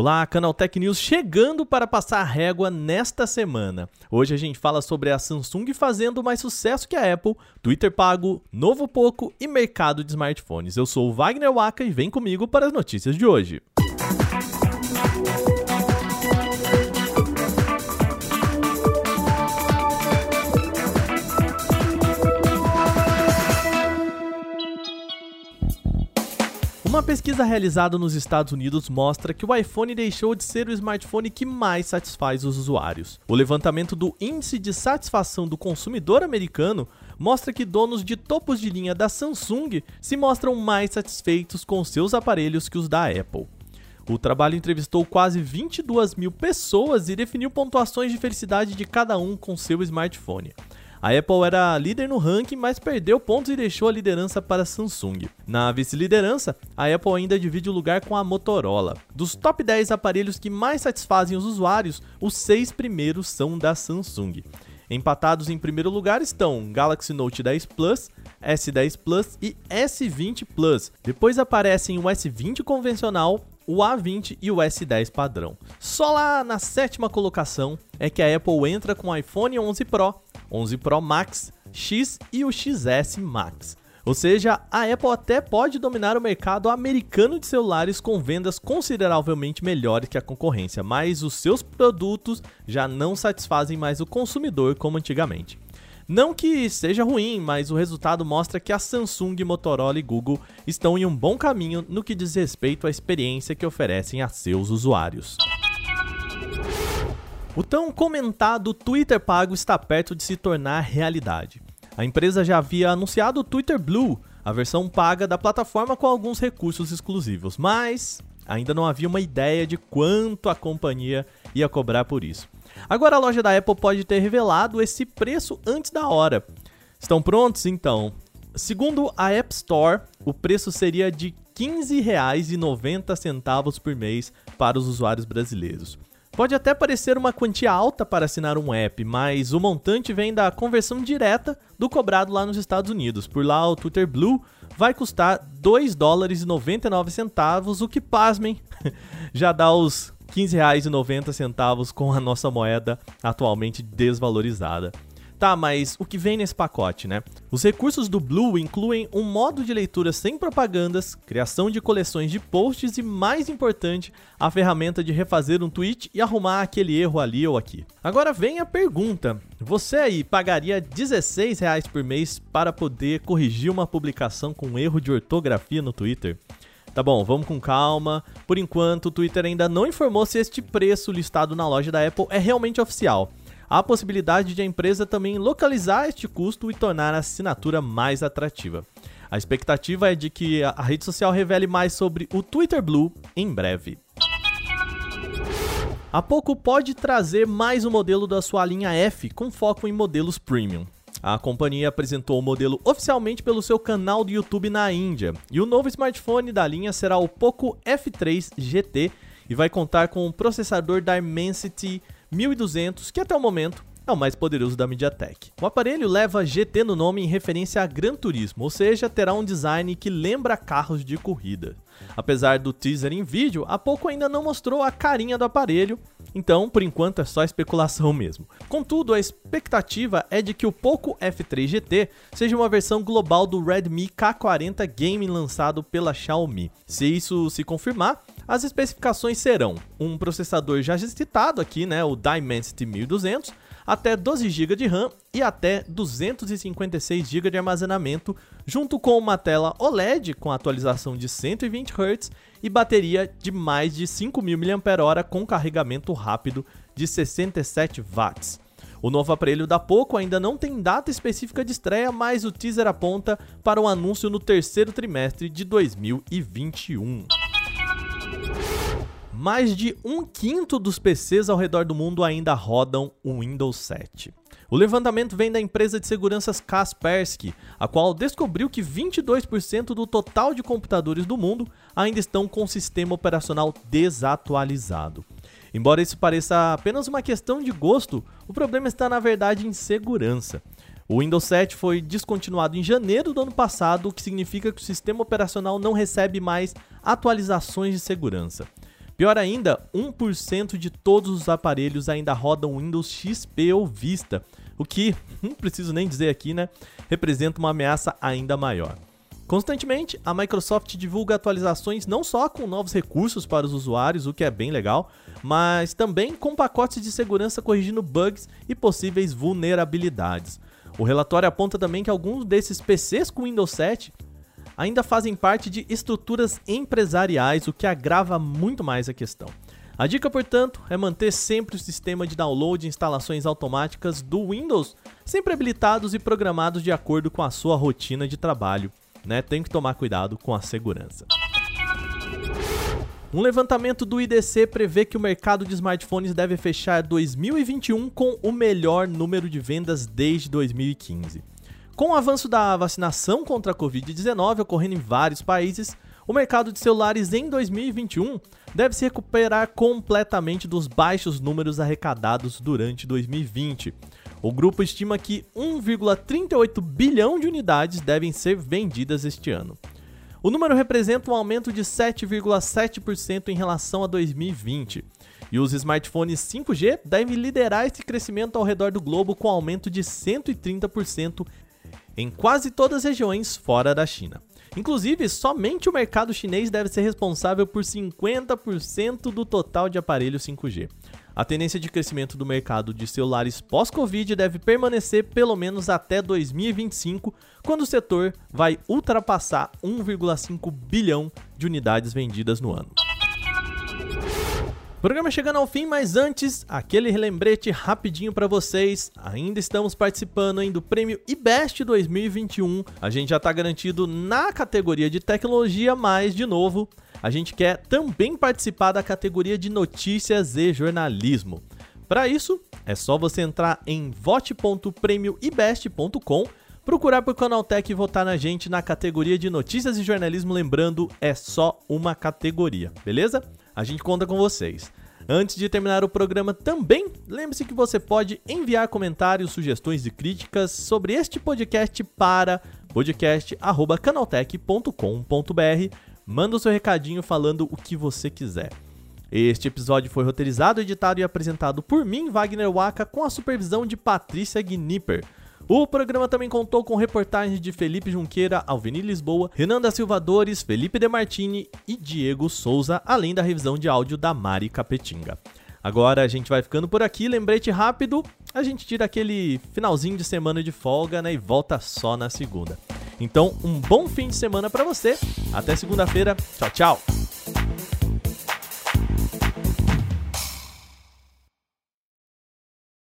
Olá, Canal Tech News chegando para passar a régua nesta semana. Hoje a gente fala sobre a Samsung fazendo mais sucesso que a Apple, Twitter pago, novo Poco e mercado de smartphones. Eu sou o Wagner Waka e vem comigo para as notícias de hoje. Uma pesquisa realizada nos Estados Unidos mostra que o iPhone deixou de ser o smartphone que mais satisfaz os usuários. O levantamento do Índice de Satisfação do Consumidor Americano mostra que donos de topos de linha da Samsung se mostram mais satisfeitos com seus aparelhos que os da Apple. O trabalho entrevistou quase 22 mil pessoas e definiu pontuações de felicidade de cada um com seu smartphone. A Apple era líder no ranking, mas perdeu pontos e deixou a liderança para a Samsung. Na vice-liderança, a Apple ainda divide o lugar com a Motorola. Dos top 10 aparelhos que mais satisfazem os usuários, os seis primeiros são da Samsung. Empatados em primeiro lugar estão Galaxy Note 10 Plus, S10 Plus e S20 Plus. Depois aparecem o S20 convencional, o A20 e o S10 padrão. Só lá na sétima colocação é que a Apple entra com o iPhone 11 Pro 11 Pro Max, X e o XS Max. Ou seja, a Apple até pode dominar o mercado americano de celulares com vendas consideravelmente melhores que a concorrência, mas os seus produtos já não satisfazem mais o consumidor como antigamente. Não que seja ruim, mas o resultado mostra que a Samsung, Motorola e Google estão em um bom caminho no que diz respeito à experiência que oferecem a seus usuários. O tão comentado Twitter pago está perto de se tornar realidade. A empresa já havia anunciado o Twitter Blue, a versão paga da plataforma com alguns recursos exclusivos, mas ainda não havia uma ideia de quanto a companhia ia cobrar por isso. Agora a loja da Apple pode ter revelado esse preço antes da hora. Estão prontos? Então. Segundo a App Store, o preço seria de R$ 15,90 por mês para os usuários brasileiros. Pode até parecer uma quantia alta para assinar um app, mas o montante vem da conversão direta do cobrado lá nos Estados Unidos. Por lá, o Twitter Blue vai custar 2 dólares e 99 centavos, o que, pasmem, já dá os 15 reais e 90 centavos com a nossa moeda atualmente desvalorizada. Tá, mas o que vem nesse pacote, né? Os recursos do Blue incluem um modo de leitura sem propagandas, criação de coleções de posts e, mais importante, a ferramenta de refazer um tweet e arrumar aquele erro ali ou aqui. Agora vem a pergunta: você aí pagaria 16 reais por mês para poder corrigir uma publicação com erro de ortografia no Twitter? Tá bom, vamos com calma. Por enquanto, o Twitter ainda não informou se este preço listado na loja da Apple é realmente oficial há a possibilidade de a empresa também localizar este custo e tornar a assinatura mais atrativa. A expectativa é de que a rede social revele mais sobre o Twitter Blue em breve. A pouco pode trazer mais um modelo da sua linha F com foco em modelos premium. A companhia apresentou o modelo oficialmente pelo seu canal do YouTube na Índia, e o novo smartphone da linha será o Poco F3 GT e vai contar com um processador Dimensity 1200, que até o momento é o mais poderoso da MediaTek. O aparelho leva GT no nome em referência a Gran Turismo, ou seja, terá um design que lembra carros de corrida. Apesar do teaser em vídeo, há pouco ainda não mostrou a carinha do aparelho, então por enquanto é só especulação mesmo. Contudo, a expectativa é de que o Poco F3 GT seja uma versão global do Redmi K40 Game lançado pela Xiaomi. Se isso se confirmar, as especificações serão um processador já citado aqui, né, o Dimensity 1200, até 12 GB de RAM e até 256 GB de armazenamento, junto com uma tela OLED com atualização de 120 Hz e bateria de mais de 5.000 mAh com carregamento rápido de 67 watts. O novo aparelho da Poco ainda não tem data específica de estreia, mas o teaser aponta para um anúncio no terceiro trimestre de 2021 mais de um quinto dos PCs ao redor do mundo ainda rodam o Windows 7. O levantamento vem da empresa de seguranças Kaspersky, a qual descobriu que 22% do total de computadores do mundo ainda estão com o sistema operacional desatualizado. Embora isso pareça apenas uma questão de gosto, o problema está na verdade em segurança. O Windows 7 foi descontinuado em janeiro do ano passado, o que significa que o sistema operacional não recebe mais atualizações de segurança. Pior ainda, 1% de todos os aparelhos ainda rodam Windows XP ou Vista, o que, não preciso nem dizer aqui, né, representa uma ameaça ainda maior. Constantemente, a Microsoft divulga atualizações não só com novos recursos para os usuários, o que é bem legal, mas também com pacotes de segurança corrigindo bugs e possíveis vulnerabilidades. O relatório aponta também que alguns desses PCs com Windows 7 ainda fazem parte de estruturas empresariais, o que agrava muito mais a questão. A dica, portanto, é manter sempre o sistema de download e instalações automáticas do Windows sempre habilitados e programados de acordo com a sua rotina de trabalho né? Tem que tomar cuidado com a segurança. Um levantamento do IDC prevê que o mercado de smartphones deve fechar 2021 com o melhor número de vendas desde 2015. Com o avanço da vacinação contra a Covid-19 ocorrendo em vários países, o mercado de celulares em 2021 deve se recuperar completamente dos baixos números arrecadados durante 2020. O grupo estima que 1,38 bilhão de unidades devem ser vendidas este ano. O número representa um aumento de 7,7% em relação a 2020. E os smartphones 5G devem liderar esse crescimento ao redor do globo com aumento de 130% em quase todas as regiões fora da China. Inclusive, somente o mercado chinês deve ser responsável por 50% do total de aparelhos 5G. A tendência de crescimento do mercado de celulares pós-Covid deve permanecer pelo menos até 2025, quando o setor vai ultrapassar 1,5 bilhão de unidades vendidas no ano. Programa chegando ao fim, mas antes, aquele relembrete rapidinho para vocês. Ainda estamos participando hein, do prêmio IBEST 2021. A gente já está garantido na categoria de tecnologia, mas de novo, a gente quer também participar da categoria de notícias e jornalismo. Para isso, é só você entrar em vote.prêmioibest.com, procurar por Canaltech e votar na gente na categoria de notícias e jornalismo, lembrando, é só uma categoria, beleza? A gente conta com vocês. Antes de terminar o programa também, lembre-se que você pode enviar comentários, sugestões e críticas sobre este podcast para podcast@canaltech.com.br. Manda o seu recadinho falando o que você quiser. Este episódio foi roteirizado, editado e apresentado por mim, Wagner Waka, com a supervisão de Patrícia Gnipper. O programa também contou com reportagens de Felipe Junqueira, Alveni Lisboa, Renan da Silva Dores, Felipe Demartini e Diego Souza, além da revisão de áudio da Mari Capetinga. Agora a gente vai ficando por aqui, lembrete rápido, a gente tira aquele finalzinho de semana de folga, né, e volta só na segunda. Então, um bom fim de semana para você. Até segunda-feira. Tchau, tchau.